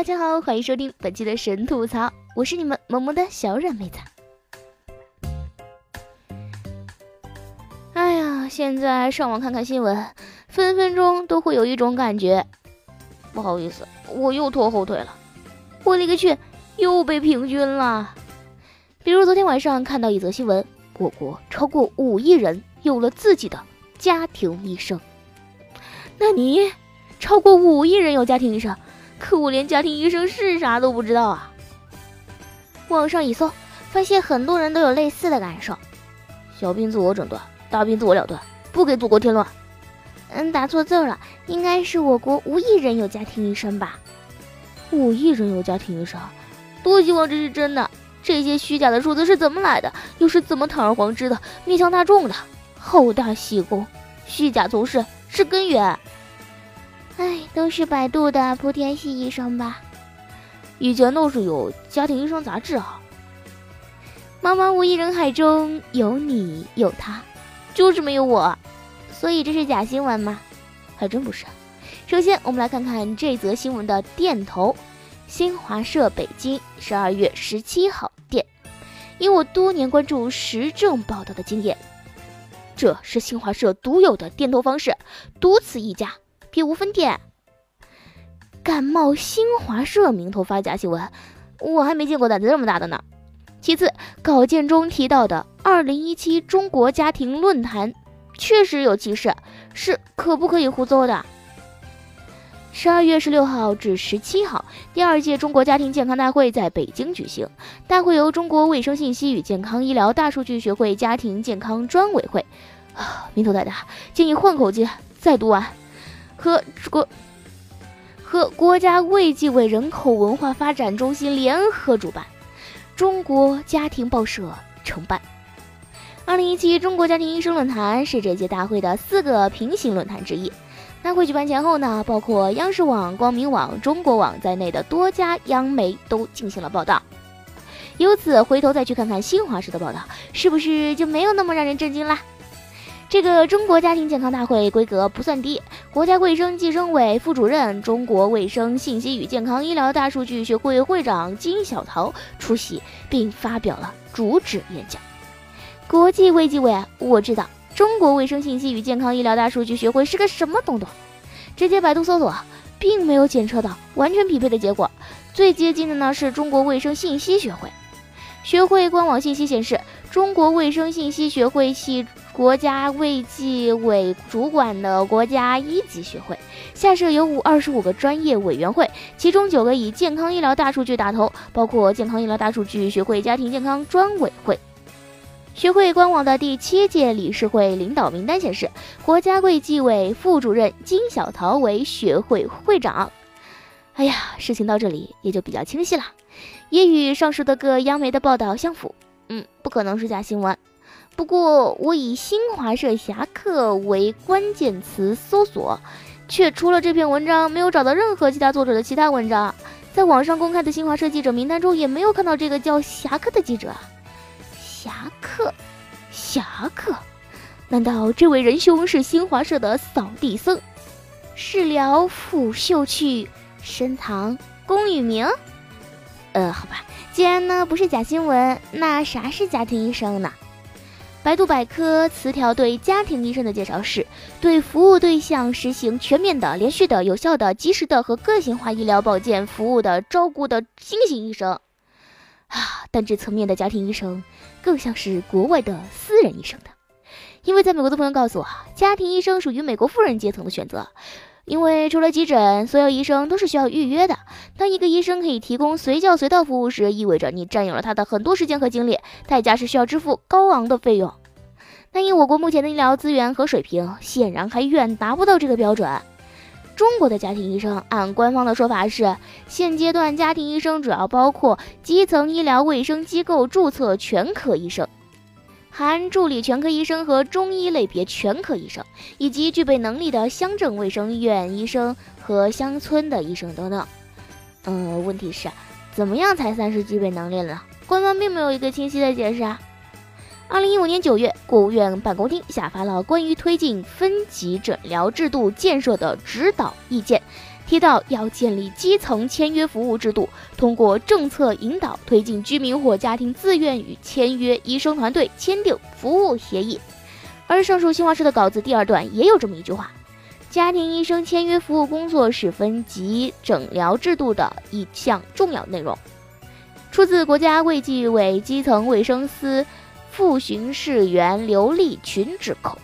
大家好，欢迎收听本期的神吐槽，我是你们萌萌的小软妹子。哎呀，现在上网看看新闻，分分钟都会有一种感觉，不好意思，我又拖后腿了。我勒个去，又被平均了。比如昨天晚上看到一则新闻，我国超过五亿人有了自己的家庭医生。那你，超过五亿人有家庭医生？可我连家庭医生是啥都不知道啊！网上一搜，发现很多人都有类似的感受：小病自我诊断，大病自我了断，不给祖国添乱。嗯，打错字了，应该是我国无一人有家庭医生吧？无一人有家庭医生，多希望这是真的！这些虚假的数字是怎么来的？又是怎么堂而皇之的面向大众的？好大喜功！虚假从事是根源。哎，都是百度的莆田系医生吧？以前倒是有家庭医生杂志啊。茫茫无一人海中有你有他，就是没有我，所以这是假新闻吗？还真不是。首先，我们来看看这则新闻的电头：新华社北京，十二月十七号电。以我多年关注时政报道的经验，这是新华社独有的电头方式，独此一家。别无分店，敢冒新华社名头发假新闻，我还没见过胆子这么大的呢。其次，稿件中提到的二零一七中国家庭论坛确实有歧视，是可不可以胡诌的？十二月十六号至十七号，第二届中国家庭健康大会在北京举行，大会由中国卫生信息与健康医疗大数据学会家庭健康专委会啊，名头太大，建议换口气再读完。和国和国家卫计委人口文化发展中心联合主办，中国家庭报社承办。二零一七中国家庭医生论坛是这届大会的四个平行论坛之一。大会举办前后呢，包括央视网、光明网、中国网在内的多家央媒都进行了报道。由此回头再去看看新华社的报道，是不是就没有那么让人震惊啦？这个中国家庭健康大会规格不算低，国家卫生计生委副主任、中国卫生信息与健康医疗大数据学会会长金小桃出席并发表了主旨演讲。国际卫计委啊，我知道中国卫生信息与健康医疗大数据学会是个什么东东，直接百度搜索，并没有检测到完全匹配的结果，最接近的呢是中国卫生信息学会。学会官网信息显示，中国卫生信息学会系国家卫计委主管的国家一级学会，下设有五二十五个专业委员会，其中九个以健康医疗大数据打头，包括健康医疗大数据学会家庭健康专委会。学会官网的第七届理事会领导名单显示，国家卫计委副主任金小桃为学会会长。哎呀，事情到这里也就比较清晰了。也与上述的各央媒的报道相符，嗯，不可能是假新闻。不过我以新华社侠客为关键词搜索，却除了这篇文章，没有找到任何其他作者的其他文章。在网上公开的新华社记者名单中，也没有看到这个叫侠客的记者。侠客，侠客，难道这位仁兄是新华社的扫地僧？事了拂袖去，深藏功与名。呃，好吧，既然呢不是假新闻，那啥是家庭医生呢？百度百科词条对家庭医生的介绍是：对服务对象实行全面的、连续的、有效的、及时的和个性化医疗保健服务的照顾的新型医生。啊，但这层面的家庭医生更像是国外的私人医生的，因为在美国的朋友告诉我，家庭医生属于美国富人阶层的选择。因为除了急诊，所有医生都是需要预约的。当一个医生可以提供随叫随到服务时，意味着你占有了他的很多时间和精力，代价是需要支付高昂的费用。但以我国目前的医疗资源和水平，显然还远达不到这个标准。中国的家庭医生，按官方的说法是，现阶段家庭医生主要包括基层医疗卫生机构注册全科医生，含助理全科医生和中医类别全科医生，以及具备能力的乡镇卫生院医生和乡村的医生等等。嗯，问题是，怎么样才算是具备能力了？官方并没有一个清晰的解释啊。二零一五年九月，国务院办公厅下发了关于推进分级诊疗制度建设的指导意见，提到要建立基层签约服务制度，通过政策引导推进居民或家庭自愿与签约医生团队签订服务协议。而上述新华社的稿子第二段也有这么一句话：家庭医生签约服务工作是分级诊疗制度的一项重要内容。出自国家卫计委基层卫生司。副巡视员刘立群之口，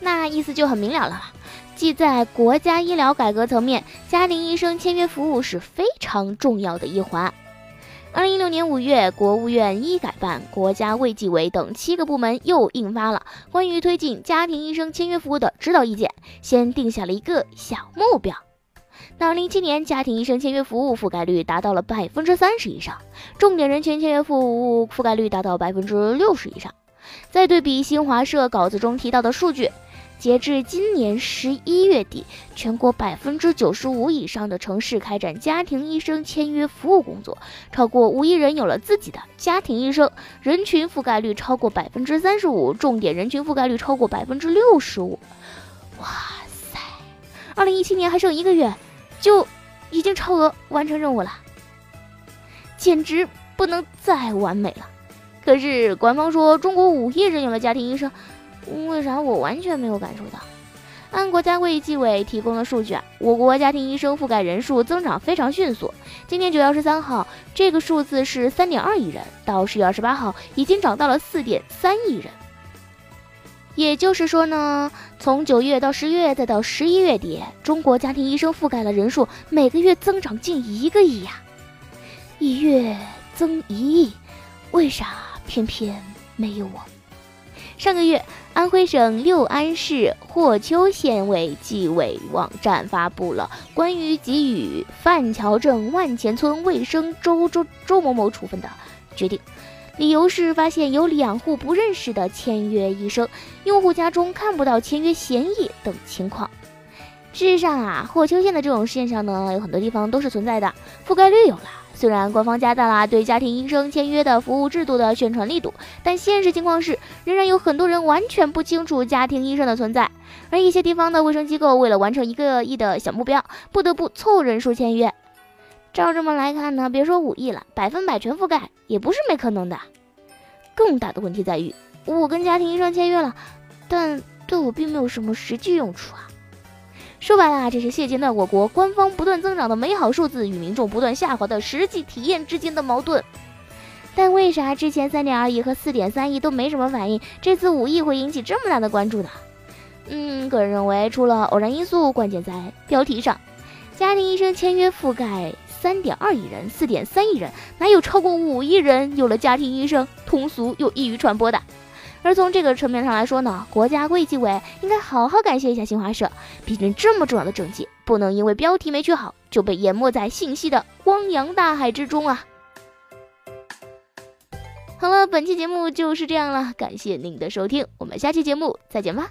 那意思就很明了了。即在国家医疗改革层面，家庭医生签约服务是非常重要的一环。二零一六年五月，国务院医改办、国家卫计委等七个部门又印发了关于推进家庭医生签约服务的指导意见，先定下了一个小目标。到零七年，家庭医生签约服务覆盖率达到了百分之三十以上，重点人群签约服务覆盖率达到百分之六十以上。再对比新华社稿子中提到的数据，截至今年十一月底，全国百分之九十五以上的城市开展家庭医生签约服务工作，超过五亿人有了自己的家庭医生，人群覆盖率超过百分之三十五，重点人群覆盖率超过百分之六十五。哇塞！二零一七年还剩一个月。就已经超额完成任务了，简直不能再完美了。可是官方说中国五亿人有了家庭医生，为啥我完全没有感受到？按国家卫计委提供的数据啊，我国家庭医生覆盖人数增长非常迅速。今年九月二十三号，这个数字是三点二亿人，到十月二十八号已经涨到了四点三亿人。也就是说呢，从九月到十月，再到十一月底，中国家庭医生覆盖了人数每个月增长近一个亿呀，一月增一亿，为啥偏偏没有我？上个月，安徽省六安市霍邱县委纪委网站发布了关于给予范桥镇万钱村卫生周周周某某处分的决定。理由是发现有两户不认识的签约医生，用户家中看不到签约协议等情况。事实上啊，霍邱县的这种现象呢，有很多地方都是存在的，覆盖率有了。虽然官方加大了对家庭医生签约的服务制度的宣传力度，但现实情况是，仍然有很多人完全不清楚家庭医生的存在。而一些地方的卫生机构为了完成一个亿的小目标，不得不凑人数签约。照这么来看呢，别说五亿了，百分百全覆盖也不是没可能的。更大的问题在于，我跟家庭医生签约了，但对我并没有什么实际用处啊。说白了，这是现阶段我国官方不断增长的美好数字与民众不断下滑的实际体验之间的矛盾。但为啥之前三点二亿和四点三亿都没什么反应，这次五亿会引起这么大的关注呢？嗯，个人认为，除了偶然因素，关键在标题上，家庭医生签约覆盖。三点二亿人，四点三亿人，哪有超过五亿人有了家庭医生？通俗又易于传播的。而从这个层面上来说呢，国家卫计委应该好好感谢一下新华社，毕竟这么重要的政绩，不能因为标题没取好就被淹没在信息的汪洋大海之中啊！好了，本期节目就是这样了，感谢您的收听，我们下期节目再见吧。